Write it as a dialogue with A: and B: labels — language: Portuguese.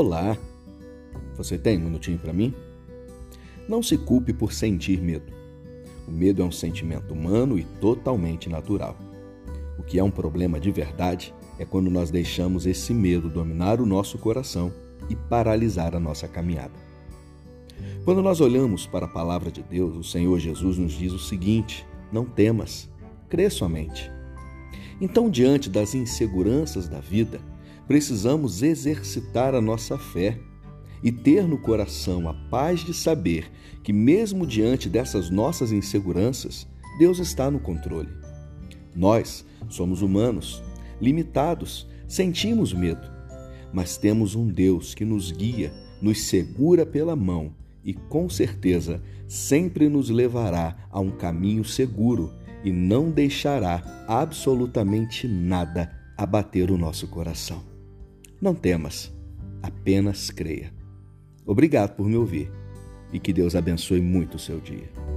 A: Olá! Você tem um minutinho para mim? Não se culpe por sentir medo. O medo é um sentimento humano e totalmente natural. O que é um problema de verdade é quando nós deixamos esse medo dominar o nosso coração e paralisar a nossa caminhada. Quando nós olhamos para a palavra de Deus, o Senhor Jesus nos diz o seguinte: não temas, crê somente. Então, diante das inseguranças da vida, precisamos exercitar a nossa fé e ter no coração a paz de saber que, mesmo diante dessas nossas inseguranças, Deus está no controle. Nós somos humanos, limitados, sentimos medo, mas temos um Deus que nos guia, nos segura pela mão e, com certeza, sempre nos levará a um caminho seguro e não deixará absolutamente nada abater o nosso coração. Não temas, apenas creia. Obrigado por me ouvir e que Deus abençoe muito o seu dia.